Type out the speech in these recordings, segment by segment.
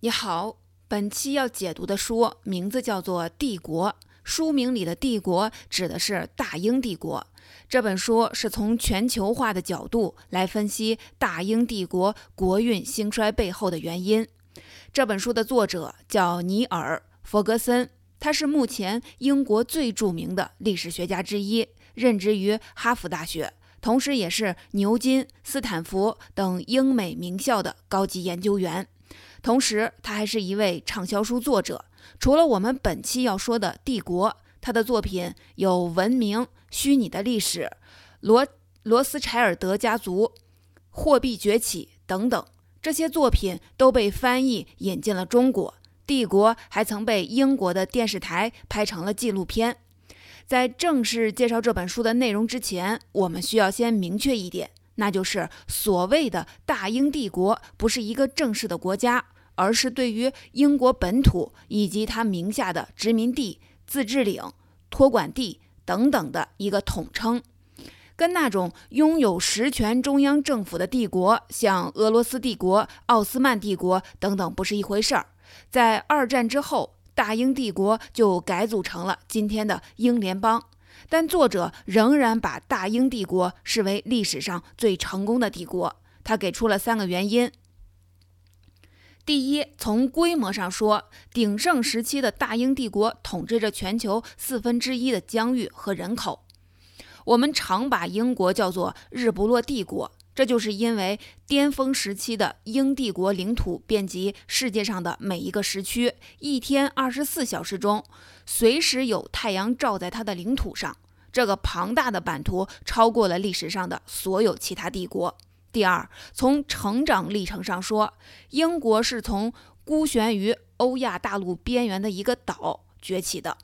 你好，本期要解读的书名字叫做《帝国》，书名里的“帝国”指的是大英帝国。这本书是从全球化的角度来分析大英帝国国运兴衰背后的原因。这本书的作者叫尼尔·弗格森，他是目前英国最著名的历史学家之一，任职于哈佛大学，同时也是牛津、斯坦福等英美名校的高级研究员。同时，他还是一位畅销书作者。除了我们本期要说的《帝国》，他的作品有《文明》《虚拟的历史》《罗罗斯柴尔德家族》《货币崛起》等等。这些作品都被翻译引进了中国。《帝国》还曾被英国的电视台拍成了纪录片。在正式介绍这本书的内容之前，我们需要先明确一点。那就是所谓的大英帝国不是一个正式的国家，而是对于英国本土以及它名下的殖民地、自治领、托管地等等的一个统称，跟那种拥有实权中央政府的帝国，像俄罗斯帝国、奥斯曼帝国等等，不是一回事儿。在二战之后，大英帝国就改组成了今天的英联邦。但作者仍然把大英帝国视为历史上最成功的帝国。他给出了三个原因：第一，从规模上说，鼎盛时期的大英帝国统治着全球四分之一的疆域和人口。我们常把英国叫做“日不落帝国”，这就是因为巅峰时期的英帝国领土遍及世界上的每一个时区，一天二十四小时中。随时有太阳照在它的领土上，这个庞大的版图超过了历史上的所有其他帝国。第二，从成长历程上说，英国是从孤悬于欧亚大陆边缘的一个岛崛起的。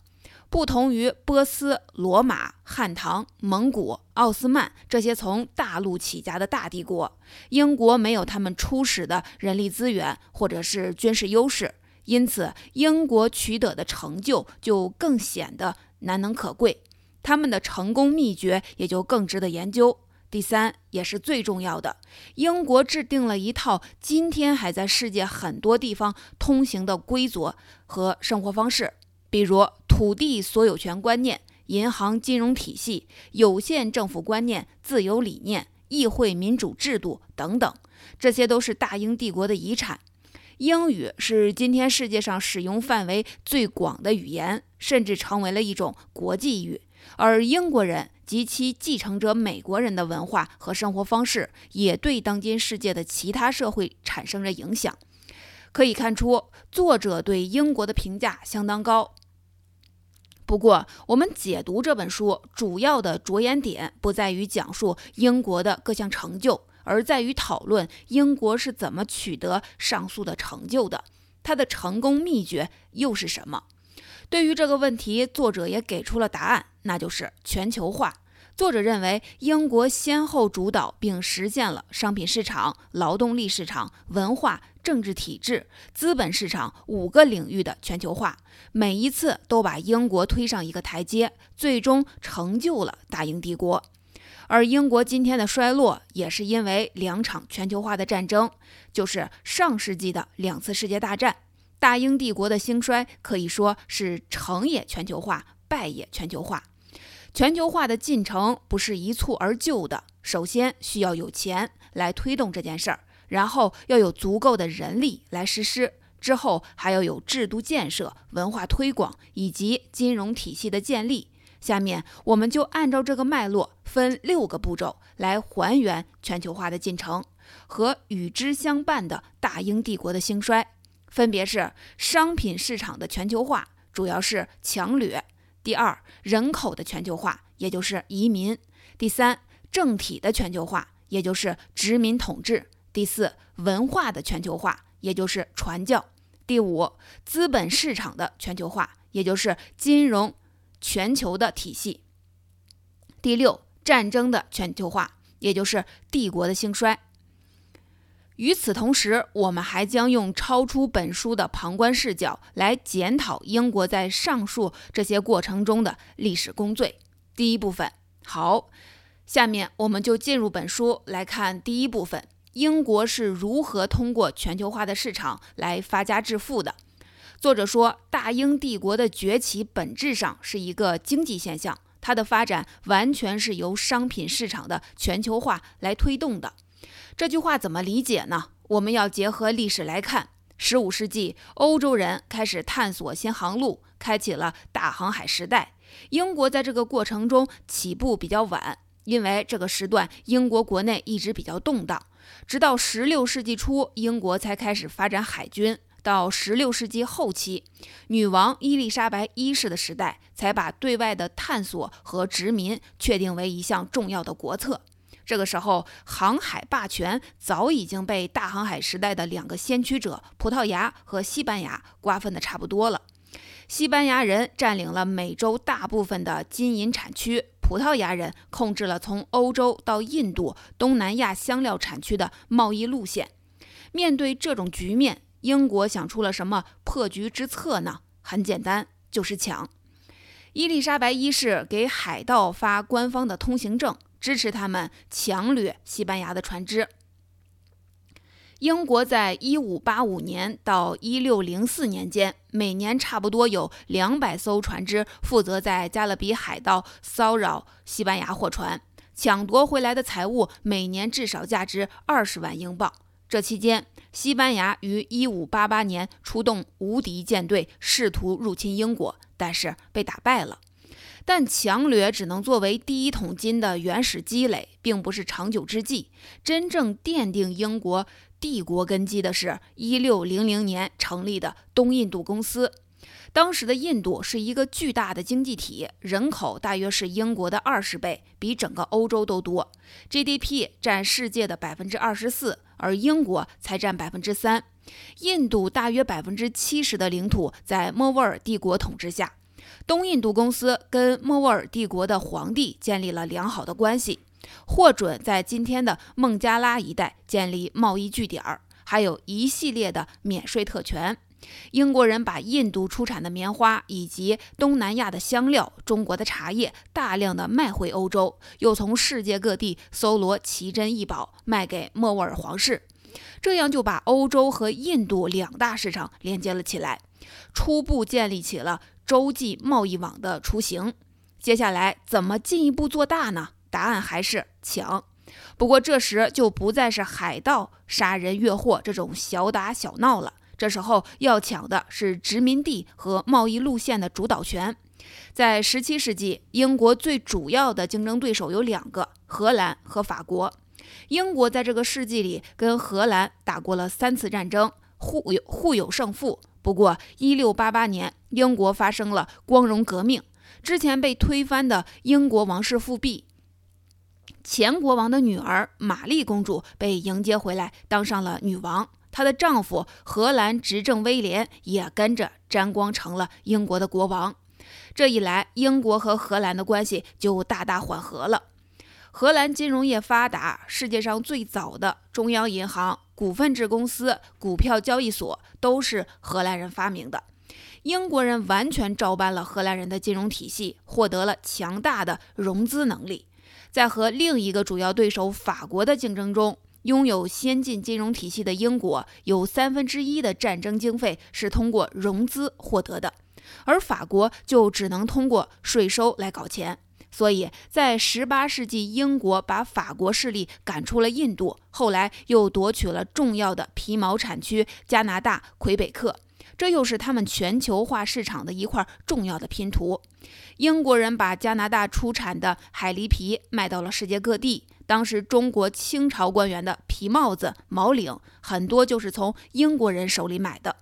不同于波斯、罗马、汉唐、蒙古、奥斯曼这些从大陆起家的大帝国，英国没有他们初始的人力资源或者是军事优势。因此，英国取得的成就就更显得难能可贵，他们的成功秘诀也就更值得研究。第三，也是最重要的，英国制定了一套今天还在世界很多地方通行的规则和生活方式，比如土地所有权观念、银行金融体系、有限政府观念、自由理念、议会民主制度等等，这些都是大英帝国的遗产。英语是今天世界上使用范围最广的语言，甚至成为了一种国际语。而英国人及其继承者美国人的文化和生活方式，也对当今世界的其他社会产生着影响。可以看出，作者对英国的评价相当高。不过，我们解读这本书主要的着眼点不在于讲述英国的各项成就。而在于讨论英国是怎么取得上述的成就的，它的成功秘诀又是什么？对于这个问题，作者也给出了答案，那就是全球化。作者认为，英国先后主导并实现了商品市场、劳动力市场、文化、政治体制、资本市场五个领域的全球化，每一次都把英国推上一个台阶，最终成就了大英帝国。而英国今天的衰落，也是因为两场全球化的战争，就是上世纪的两次世界大战。大英帝国的兴衰可以说是成也全球化，败也全球化。全球化的进程不是一蹴而就的，首先需要有钱来推动这件事儿，然后要有足够的人力来实施，之后还要有制度建设、文化推广以及金融体系的建立。下面我们就按照这个脉络，分六个步骤来还原全球化的进程和与之相伴的大英帝国的兴衰，分别是：商品市场的全球化，主要是强掠；第二，人口的全球化，也就是移民；第三，政体的全球化，也就是殖民统治；第四，文化的全球化，也就是传教；第五，资本市场的全球化，也就是金融。全球的体系。第六，战争的全球化，也就是帝国的兴衰。与此同时，我们还将用超出本书的旁观视角来检讨英国在上述这些过程中的历史功罪。第一部分，好，下面我们就进入本书来看第一部分：英国是如何通过全球化的市场来发家致富的。作者说，大英帝国的崛起本质上是一个经济现象，它的发展完全是由商品市场的全球化来推动的。这句话怎么理解呢？我们要结合历史来看。十五世纪，欧洲人开始探索新航路，开启了大航海时代。英国在这个过程中起步比较晚，因为这个时段英国国内一直比较动荡。直到十六世纪初，英国才开始发展海军。到十六世纪后期，女王伊丽莎白一世的时代，才把对外的探索和殖民确定为一项重要的国策。这个时候，航海霸权早已经被大航海时代的两个先驱者——葡萄牙和西班牙瓜分的差不多了。西班牙人占领了美洲大部分的金银产区，葡萄牙人控制了从欧洲到印度、东南亚香料产区的贸易路线。面对这种局面，英国想出了什么破局之策呢？很简单，就是抢。伊丽莎白一世给海盗发官方的通行证。支持他们强掠西班牙的船只。英国在一五八五年到一六零四年间，每年差不多有两百艘船只负责在加勒比海盗骚扰西班牙货船，抢夺回来的财物每年至少价值二十万英镑。这期间，西班牙于一五八八年出动无敌舰队，试图入侵英国，但是被打败了。但强掠只能作为第一桶金的原始积累，并不是长久之计。真正奠定英国帝国根基的是1600年成立的东印度公司。当时的印度是一个巨大的经济体，人口大约是英国的二十倍，比整个欧洲都多。GDP 占世界的百分之二十四，而英国才占百分之三。印度大约百分之七十的领土在莫卧儿帝国统治下。东印度公司跟莫卧儿帝国的皇帝建立了良好的关系，获准在今天的孟加拉一带建立贸易据点儿，还有一系列的免税特权。英国人把印度出产的棉花以及东南亚的香料、中国的茶叶大量的卖回欧洲，又从世界各地搜罗奇珍异宝卖给莫卧儿皇室，这样就把欧洲和印度两大市场连接了起来，初步建立起了。洲际贸易网的雏形，接下来怎么进一步做大呢？答案还是抢。不过这时就不再是海盗杀人越货这种小打小闹了，这时候要抢的是殖民地和贸易路线的主导权。在17世纪，英国最主要的竞争对手有两个：荷兰和法国。英国在这个世纪里跟荷兰打过了三次战争，互有互有胜负。不过，一六八八年，英国发生了光荣革命。之前被推翻的英国王室复辟，前国王的女儿玛丽公主被迎接回来，当上了女王。她的丈夫荷兰执政威廉也跟着沾光，成了英国的国王。这一来，英国和荷兰的关系就大大缓和了。荷兰金融业发达，世界上最早的中央银行。股份制公司、股票交易所都是荷兰人发明的。英国人完全照搬了荷兰人的金融体系，获得了强大的融资能力。在和另一个主要对手法国的竞争中，拥有先进金融体系的英国有三分之一的战争经费是通过融资获得的，而法国就只能通过税收来搞钱。所以在18世纪，英国把法国势力赶出了印度，后来又夺取了重要的皮毛产区加拿大魁北克，这又是他们全球化市场的一块重要的拼图。英国人把加拿大出产的海狸皮卖到了世界各地，当时中国清朝官员的皮帽子、毛领很多就是从英国人手里买的。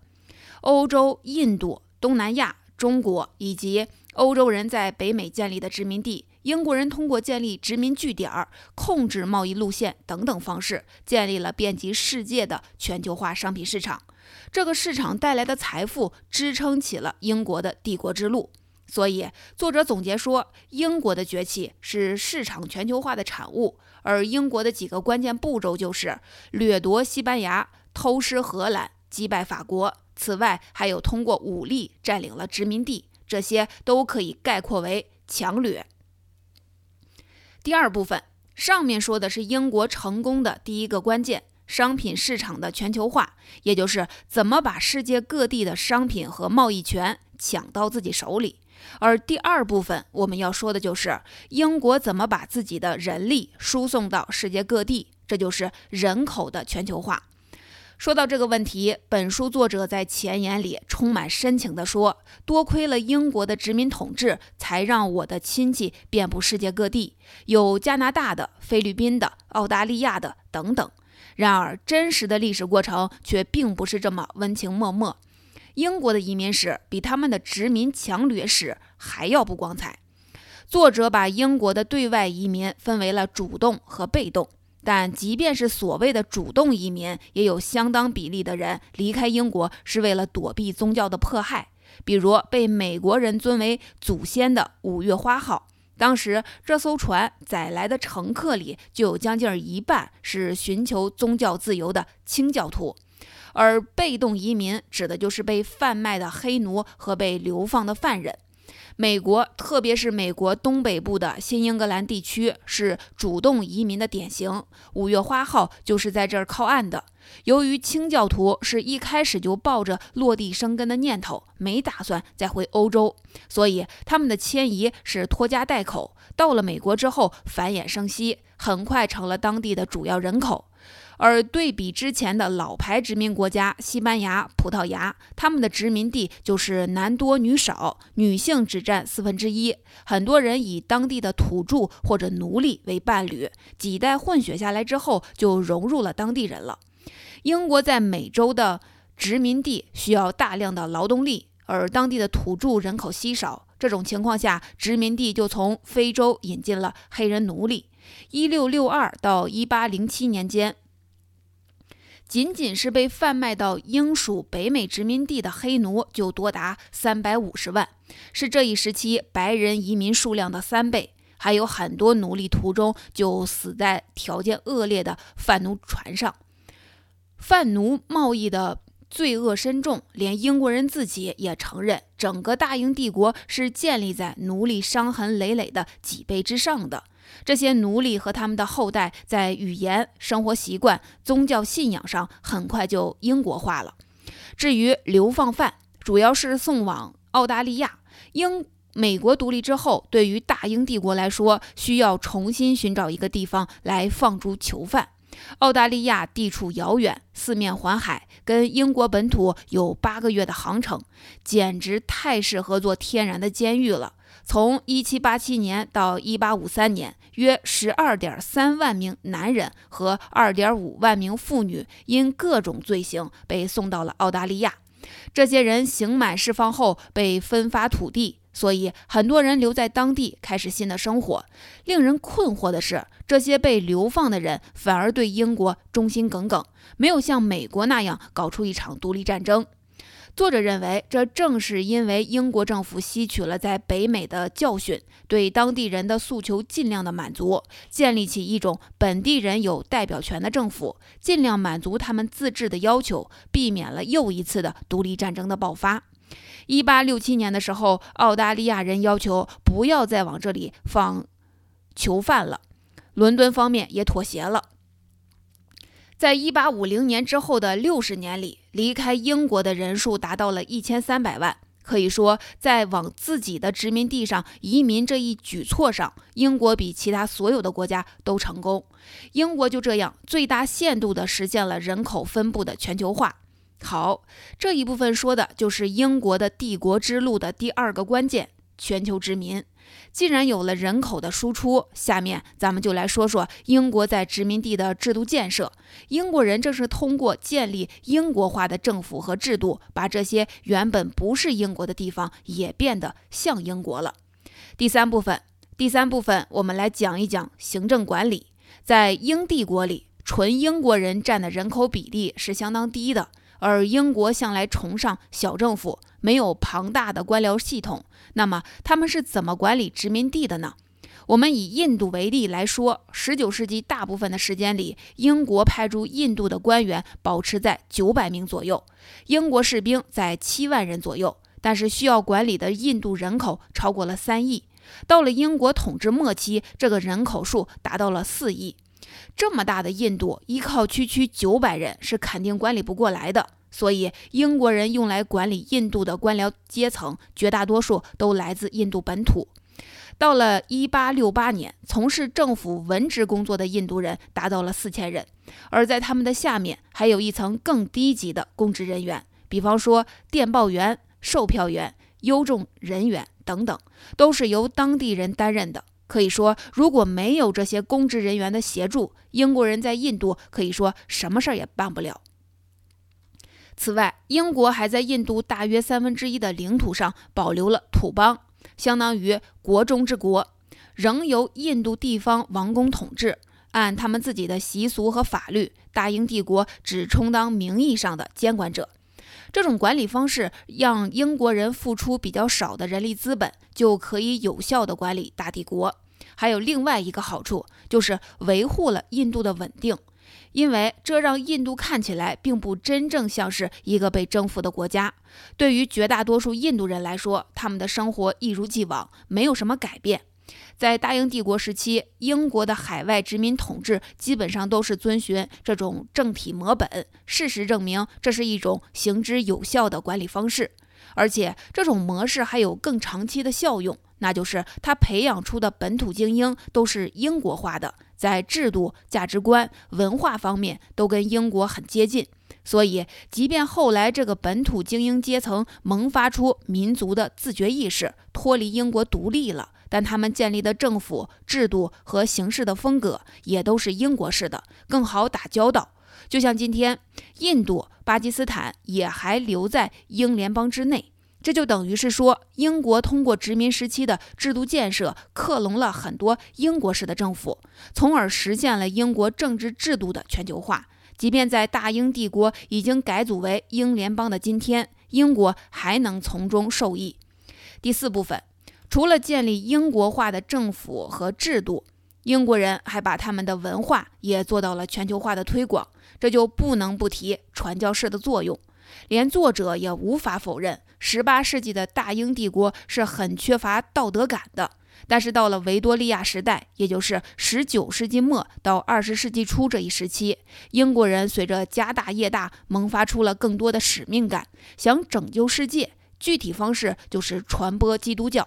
欧洲、印度、东南亚、中国以及。欧洲人在北美建立的殖民地，英国人通过建立殖民据点、控制贸易路线等等方式，建立了遍及世界的全球化商品市场。这个市场带来的财富支撑起了英国的帝国之路。所以，作者总结说，英国的崛起是市场全球化的产物，而英国的几个关键步骤就是掠夺西班牙、偷师荷兰、击败法国。此外，还有通过武力占领了殖民地。这些都可以概括为强掠。第二部分，上面说的是英国成功的第一个关键，商品市场的全球化，也就是怎么把世界各地的商品和贸易权抢到自己手里。而第二部分我们要说的就是英国怎么把自己的人力输送到世界各地，这就是人口的全球化。说到这个问题，本书作者在前言里充满深情地说：“多亏了英国的殖民统治，才让我的亲戚遍布世界各地，有加拿大的、菲律宾的、澳大利亚的等等。然而，真实的历史过程却并不是这么温情脉脉。英国的移民史比他们的殖民强掠史还要不光彩。”作者把英国的对外移民分为了主动和被动。但即便是所谓的主动移民，也有相当比例的人离开英国是为了躲避宗教的迫害。比如被美国人尊为祖先的“五月花号”，当时这艘船载来的乘客里就有将近一半是寻求宗教自由的清教徒。而被动移民指的就是被贩卖的黑奴和被流放的犯人。美国，特别是美国东北部的新英格兰地区，是主动移民的典型。五月花号就是在这儿靠岸的。由于清教徒是一开始就抱着落地生根的念头，没打算再回欧洲，所以他们的迁移是拖家带口。到了美国之后，繁衍生息，很快成了当地的主要人口。而对比之前的老牌殖民国家西班牙、葡萄牙，他们的殖民地就是男多女少，女性只占四分之一，很多人以当地的土著或者奴隶为伴侣，几代混血下来之后就融入了当地人了。英国在美洲的殖民地需要大量的劳动力，而当地的土著人口稀少，这种情况下，殖民地就从非洲引进了黑人奴隶。一六六二到一八零七年间。仅仅是被贩卖到英属北美殖民地的黑奴就多达三百五十万，是这一时期白人移民数量的三倍。还有很多奴隶途中就死在条件恶劣的贩奴船上。贩奴贸易的罪恶深重，连英国人自己也承认，整个大英帝国是建立在奴隶伤痕累累的脊背之上的。这些奴隶和他们的后代在语言、生活习惯、宗教信仰上很快就英国化了。至于流放犯，主要是送往澳大利亚。英美国独立之后，对于大英帝国来说，需要重新寻找一个地方来放逐囚犯。澳大利亚地处遥远，四面环海，跟英国本土有八个月的航程，简直太适合做天然的监狱了。从1787年到1853年，约12.3万名男人和2.5万名妇女因各种罪行被送到了澳大利亚。这些人刑满释放后被分发土地，所以很多人留在当地开始新的生活。令人困惑的是，这些被流放的人反而对英国忠心耿耿，没有像美国那样搞出一场独立战争。作者认为，这正是因为英国政府吸取了在北美的教训，对当地人的诉求尽量的满足，建立起一种本地人有代表权的政府，尽量满足他们自治的要求，避免了又一次的独立战争的爆发。一八六七年的时候，澳大利亚人要求不要再往这里放囚犯了，伦敦方面也妥协了。在一八五零年之后的六十年里，离开英国的人数达到了一千三百万。可以说，在往自己的殖民地上移民这一举措上，英国比其他所有的国家都成功。英国就这样最大限度地实现了人口分布的全球化。好，这一部分说的就是英国的帝国之路的第二个关键——全球殖民。既然有了人口的输出，下面咱们就来说说英国在殖民地的制度建设。英国人正是通过建立英国化的政府和制度，把这些原本不是英国的地方也变得像英国了。第三部分，第三部分我们来讲一讲行政管理。在英帝国里，纯英国人占的人口比例是相当低的。而英国向来崇尚小政府，没有庞大的官僚系统。那么他们是怎么管理殖民地的呢？我们以印度为例来说，19世纪大部分的时间里，英国派驻印度的官员保持在900名左右，英国士兵在7万人左右。但是需要管理的印度人口超过了3亿。到了英国统治末期，这个人口数达到了4亿。这么大的印度，依靠区区九百人是肯定管理不过来的。所以，英国人用来管理印度的官僚阶层，绝大多数都来自印度本土。到了1868年，从事政府文职工作的印度人达到了四千人，而在他们的下面还有一层更低级的公职人员，比方说电报员、售票员、邮政人员等等，都是由当地人担任的。可以说，如果没有这些公职人员的协助，英国人在印度可以说什么事儿也办不了。此外，英国还在印度大约三分之一的领土上保留了土邦。相当于国中之国，仍由印度地方王公统治，按他们自己的习俗和法律，大英帝国只充当名义上的监管者。这种管理方式让英国人付出比较少的人力资本，就可以有效地管理大帝国。还有另外一个好处，就是维护了印度的稳定。因为这让印度看起来并不真正像是一个被征服的国家。对于绝大多数印度人来说，他们的生活一如既往，没有什么改变。在大英帝国时期，英国的海外殖民统治基本上都是遵循这种政体模本。事实证明，这是一种行之有效的管理方式，而且这种模式还有更长期的效用。那就是他培养出的本土精英都是英国化的，在制度、价值观、文化方面都跟英国很接近。所以，即便后来这个本土精英阶层萌发出民族的自觉意识，脱离英国独立了，但他们建立的政府制度和行事的风格也都是英国式的，更好打交道。就像今天，印度、巴基斯坦也还留在英联邦之内。这就等于是说，英国通过殖民时期的制度建设，克隆了很多英国式的政府，从而实现了英国政治制度的全球化。即便在大英帝国已经改组为英联邦的今天，英国还能从中受益。第四部分，除了建立英国化的政府和制度，英国人还把他们的文化也做到了全球化的推广，这就不能不提传教士的作用。连作者也无法否认，十八世纪的大英帝国是很缺乏道德感的。但是到了维多利亚时代，也就是十九世纪末到二十世纪初这一时期，英国人随着家大业大，萌发出了更多的使命感，想拯救世界。具体方式就是传播基督教。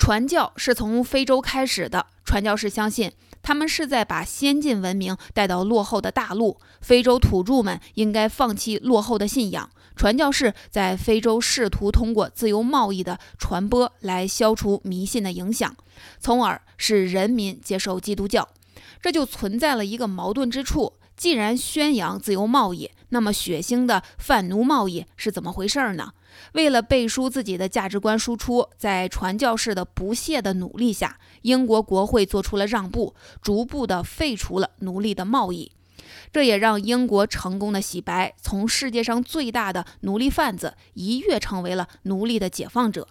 传教是从非洲开始的，传教士相信。他们是在把先进文明带到落后的大陆，非洲土著们应该放弃落后的信仰。传教士在非洲试图通过自由贸易的传播来消除迷信的影响，从而使人民接受基督教。这就存在了一个矛盾之处：既然宣扬自由贸易，那么血腥的贩奴贸易是怎么回事呢？为了背书自己的价值观输出，在传教士的不懈的努力下，英国国会做出了让步，逐步的废除了奴隶的贸易。这也让英国成功的洗白，从世界上最大的奴隶贩子一跃成为了奴隶的解放者。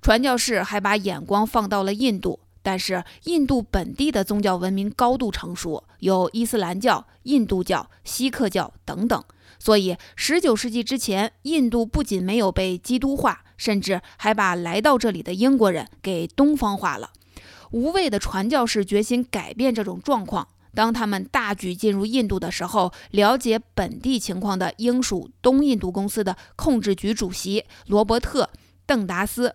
传教士还把眼光放到了印度，但是印度本地的宗教文明高度成熟，有伊斯兰教、印度教、锡克教等等。所以，十九世纪之前，印度不仅没有被基督化，甚至还把来到这里的英国人给东方化了。无畏的传教士决心改变这种状况。当他们大举进入印度的时候，了解本地情况的英属东印度公司的控制局主席罗伯特·邓达斯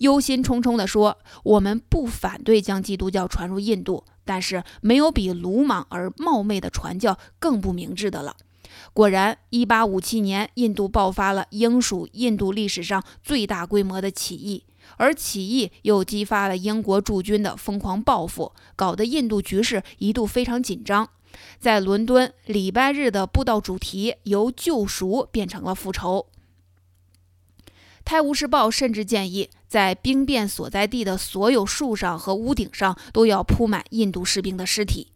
忧心忡忡地说：“我们不反对将基督教传入印度，但是没有比鲁莽而冒昧的传教更不明智的了。”果然，1857年，印度爆发了英属印度历史上最大规模的起义，而起义又激发了英国驻军的疯狂报复，搞得印度局势一度非常紧张。在伦敦，礼拜日的布道主题由救赎变成了复仇。《泰晤士报》甚至建议，在兵变所在地的所有树上和屋顶上都要铺满印度士兵的尸体。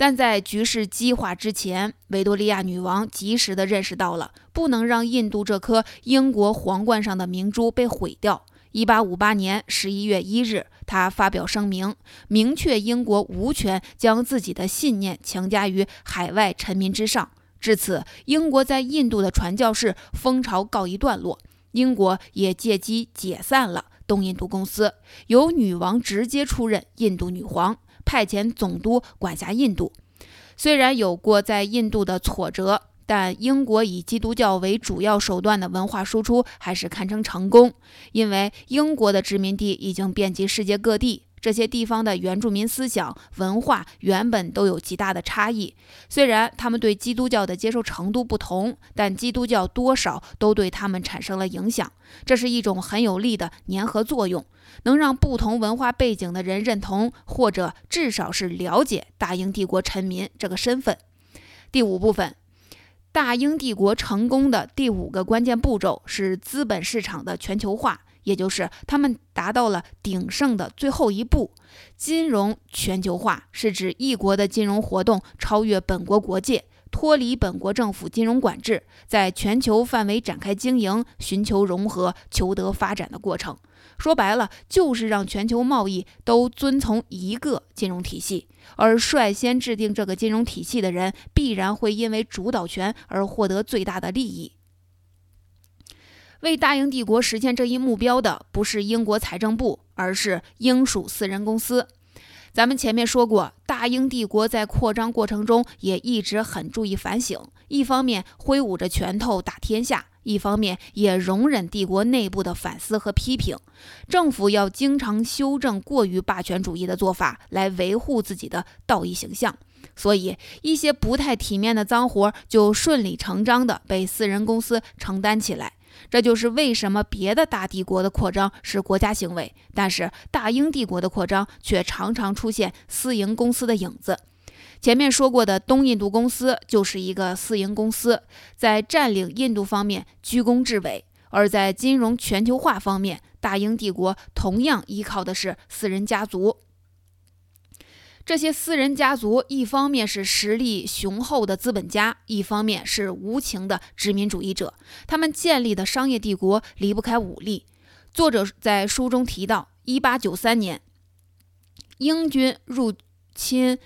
但在局势激化之前，维多利亚女王及时地认识到了不能让印度这颗英国皇冠上的明珠被毁掉。一八五八年十一月一日，她发表声明，明确英国无权将自己的信念强加于海外臣民之上。至此，英国在印度的传教士风潮告一段落，英国也借机解散了东印度公司，由女王直接出任印度女皇。派遣总督管辖印度。虽然有过在印度的挫折，但英国以基督教为主要手段的文化输出还是堪称成功，因为英国的殖民地已经遍及世界各地。这些地方的原住民思想文化原本都有极大的差异，虽然他们对基督教的接受程度不同，但基督教多少都对他们产生了影响。这是一种很有力的粘合作用，能让不同文化背景的人认同，或者至少是了解大英帝国臣民这个身份。第五部分，大英帝国成功的第五个关键步骤是资本市场的全球化。也就是他们达到了鼎盛的最后一步。金融全球化是指一国的金融活动超越本国国界，脱离本国政府金融管制，在全球范围展开经营，寻求融合、求得发展的过程。说白了，就是让全球贸易都遵从一个金融体系，而率先制定这个金融体系的人，必然会因为主导权而获得最大的利益。为大英帝国实现这一目标的不是英国财政部，而是英属私人公司。咱们前面说过，大英帝国在扩张过程中也一直很注意反省，一方面挥舞着拳头打天下，一方面也容忍帝国内部的反思和批评。政府要经常修正过于霸权主义的做法，来维护自己的道义形象。所以，一些不太体面的脏活就顺理成章地被私人公司承担起来。这就是为什么别的大帝国的扩张是国家行为，但是大英帝国的扩张却常常出现私营公司的影子。前面说过的东印度公司就是一个私营公司，在占领印度方面居功至伟，而在金融全球化方面，大英帝国同样依靠的是私人家族。这些私人家族，一方面是实力雄厚的资本家，一方面是无情的殖民主义者。他们建立的商业帝国离不开武力。作者在书中提到，1893年，英军入侵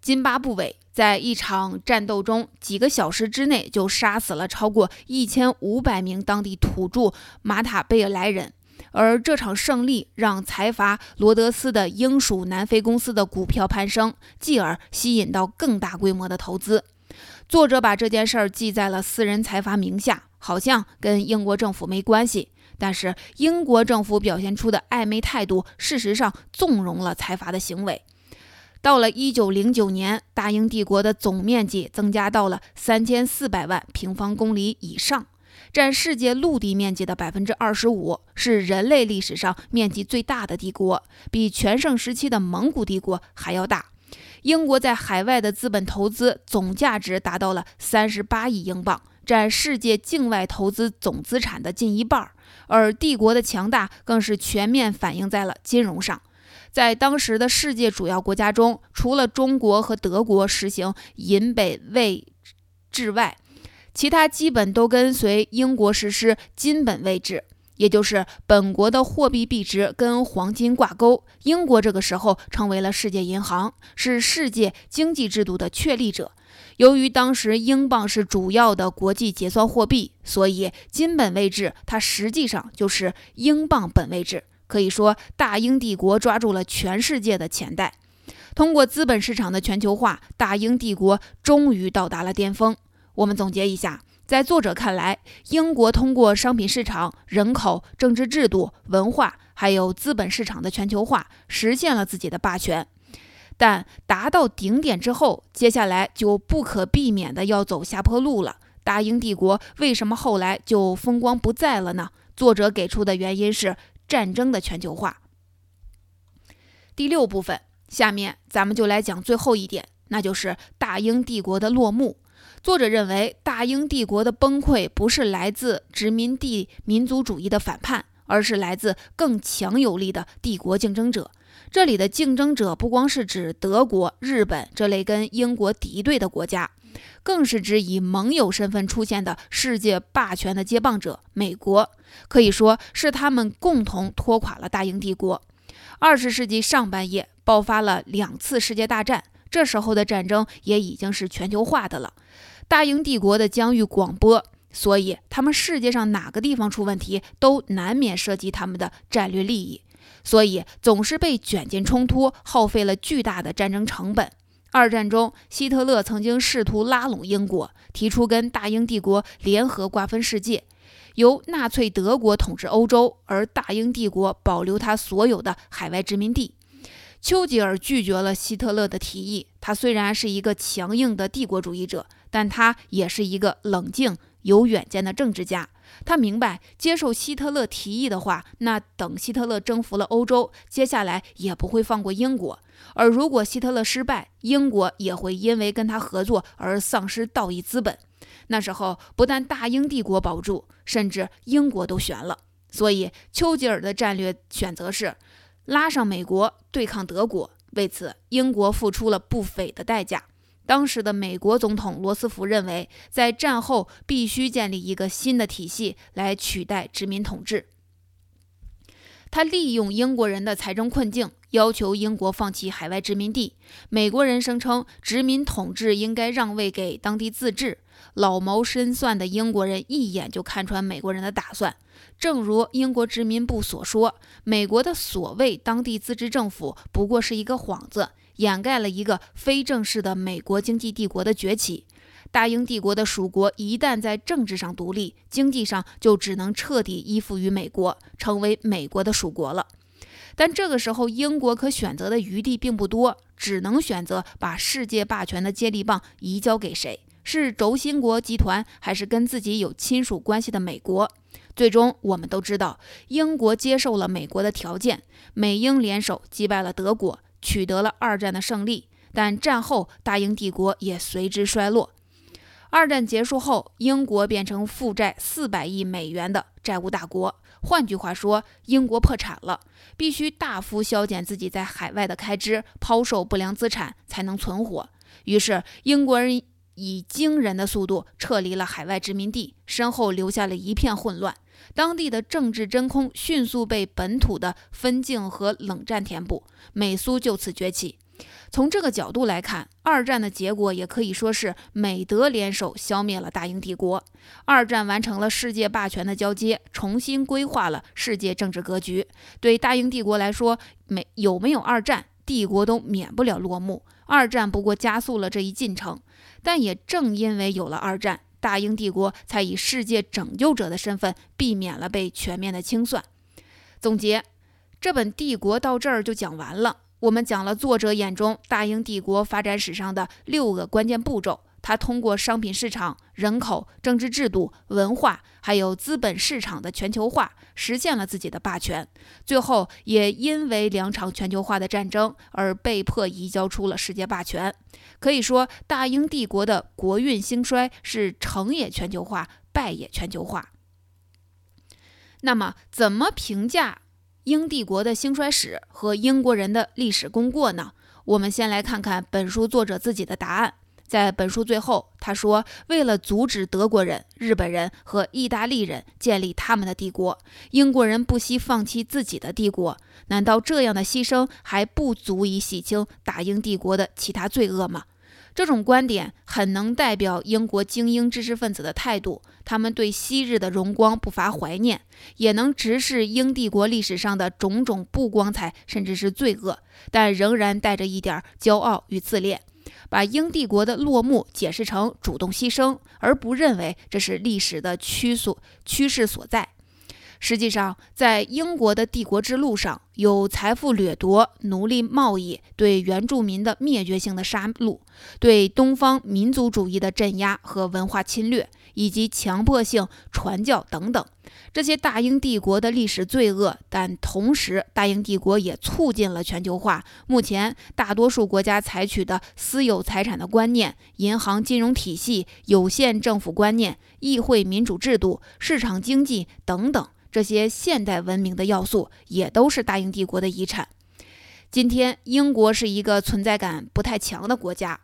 津巴布韦，在一场战斗中，几个小时之内就杀死了超过1500名当地土著马塔贝尔莱人。而这场胜利让财阀罗德斯的英属南非公司的股票攀升，继而吸引到更大规模的投资。作者把这件事儿记在了私人财阀名下，好像跟英国政府没关系。但是英国政府表现出的暧昧态度，事实上纵容了财阀的行为。到了1909年，大英帝国的总面积增加到了3400万平方公里以上。占世界陆地面积的百分之二十五，是人类历史上面积最大的帝国，比全盛时期的蒙古帝国还要大。英国在海外的资本投资总价值达到了三十八亿英镑，占世界境外投资总资产的近一半。而帝国的强大更是全面反映在了金融上。在当时的世界主要国家中，除了中国和德国实行银本位制外，其他基本都跟随英国实施金本位制，也就是本国的货币币值跟黄金挂钩。英国这个时候成为了世界银行，是世界经济制度的确立者。由于当时英镑是主要的国际结算货币，所以金本位制它实际上就是英镑本位制。可以说，大英帝国抓住了全世界的钱袋。通过资本市场的全球化，大英帝国终于到达了巅峰。我们总结一下，在作者看来，英国通过商品市场、人口、政治制度、文化，还有资本市场的全球化，实现了自己的霸权。但达到顶点之后，接下来就不可避免的要走下坡路了。大英帝国为什么后来就风光不再了呢？作者给出的原因是战争的全球化。第六部分，下面咱们就来讲最后一点，那就是大英帝国的落幕。作者认为，大英帝国的崩溃不是来自殖民地民族主义的反叛，而是来自更强有力的帝国竞争者。这里的竞争者不光是指德国、日本这类跟英国敌对的国家，更是指以盟友身份出现的世界霸权的接棒者——美国。可以说是他们共同拖垮了大英帝国。二十世纪上半叶爆发了两次世界大战。这时候的战争也已经是全球化的了，大英帝国的疆域广播，所以他们世界上哪个地方出问题，都难免涉及他们的战略利益。所以总是被卷进冲突，耗费了巨大的战争成本。二战中，希特勒曾经试图拉拢英国，提出跟大英帝国联合瓜分世界，由纳粹德国统治欧洲，而大英帝国保留他所有的海外殖民地。丘吉尔拒绝了希特勒的提议。他虽然是一个强硬的帝国主义者，但他也是一个冷静、有远见的政治家。他明白，接受希特勒提议的话，那等希特勒征服了欧洲，接下来也不会放过英国。而如果希特勒失败，英国也会因为跟他合作而丧失道义资本。那时候，不但大英帝国保住，甚至英国都悬了。所以，丘吉尔的战略选择是。拉上美国对抗德国，为此英国付出了不菲的代价。当时的美国总统罗斯福认为，在战后必须建立一个新的体系来取代殖民统治。他利用英国人的财政困境，要求英国放弃海外殖民地。美国人声称，殖民统治应该让位给当地自治。老谋深算的英国人一眼就看穿美国人的打算。正如英国殖民部所说，美国的所谓当地自治政府不过是一个幌子，掩盖了一个非正式的美国经济帝国的崛起。大英帝国的属国一旦在政治上独立，经济上就只能彻底依附于美国，成为美国的属国了。但这个时候，英国可选择的余地并不多，只能选择把世界霸权的接力棒移交给谁？是轴心国集团，还是跟自己有亲属关系的美国？最终，我们都知道，英国接受了美国的条件，美英联手击败了德国，取得了二战的胜利。但战后，大英帝国也随之衰落。二战结束后，英国变成负债四百亿美元的债务大国。换句话说，英国破产了，必须大幅削减自己在海外的开支，抛售不良资产才能存活。于是，英国人。以惊人的速度撤离了海外殖民地，身后留下了一片混乱。当地的政治真空迅速被本土的分境和冷战填补，美苏就此崛起。从这个角度来看，二战的结果也可以说是美德联手消灭了大英帝国。二战完成了世界霸权的交接，重新规划了世界政治格局。对大英帝国来说，没有没有二战，帝国都免不了落幕。二战不过加速了这一进程。但也正因为有了二战，大英帝国才以世界拯救者的身份避免了被全面的清算。总结，这本《帝国》到这儿就讲完了。我们讲了作者眼中大英帝国发展史上的六个关键步骤。他通过商品市场、人口、政治制度、文化，还有资本市场的全球化，实现了自己的霸权。最后，也因为两场全球化的战争而被迫移交出了世界霸权。可以说，大英帝国的国运兴衰是成也全球化，败也全球化。那么，怎么评价英帝国的兴衰史和英国人的历史功过呢？我们先来看看本书作者自己的答案。在本书最后，他说：“为了阻止德国人、日本人和意大利人建立他们的帝国，英国人不惜放弃自己的帝国。难道这样的牺牲还不足以洗清大英帝国的其他罪恶吗？”这种观点很能代表英国精英知识分子的态度。他们对昔日的荣光不乏怀念，也能直视英帝国历史上的种种不光彩，甚至是罪恶，但仍然带着一点骄傲与自恋。把英帝国的落幕解释成主动牺牲，而不认为这是历史的趋所趋势所在。实际上，在英国的帝国之路上，有财富掠夺、奴隶贸易、对原住民的灭绝性的杀戮、对东方民族主义的镇压和文化侵略，以及强迫性传教等等。这些大英帝国的历史罪恶，但同时，大英帝国也促进了全球化。目前，大多数国家采取的私有财产的观念、银行金融体系、有限政府观念、议会民主制度、市场经济等等，这些现代文明的要素，也都是大英帝国的遗产。今天，英国是一个存在感不太强的国家，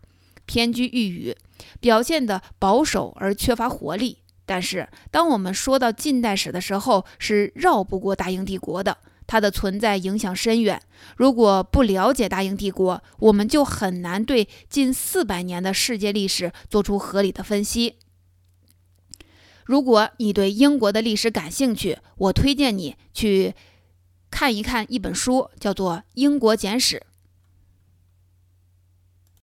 偏居一隅，表现得保守而缺乏活力。但是，当我们说到近代史的时候，是绕不过大英帝国的。它的存在影响深远。如果不了解大英帝国，我们就很难对近四百年的世界历史做出合理的分析。如果你对英国的历史感兴趣，我推荐你去看一看一本书，叫做《英国简史》。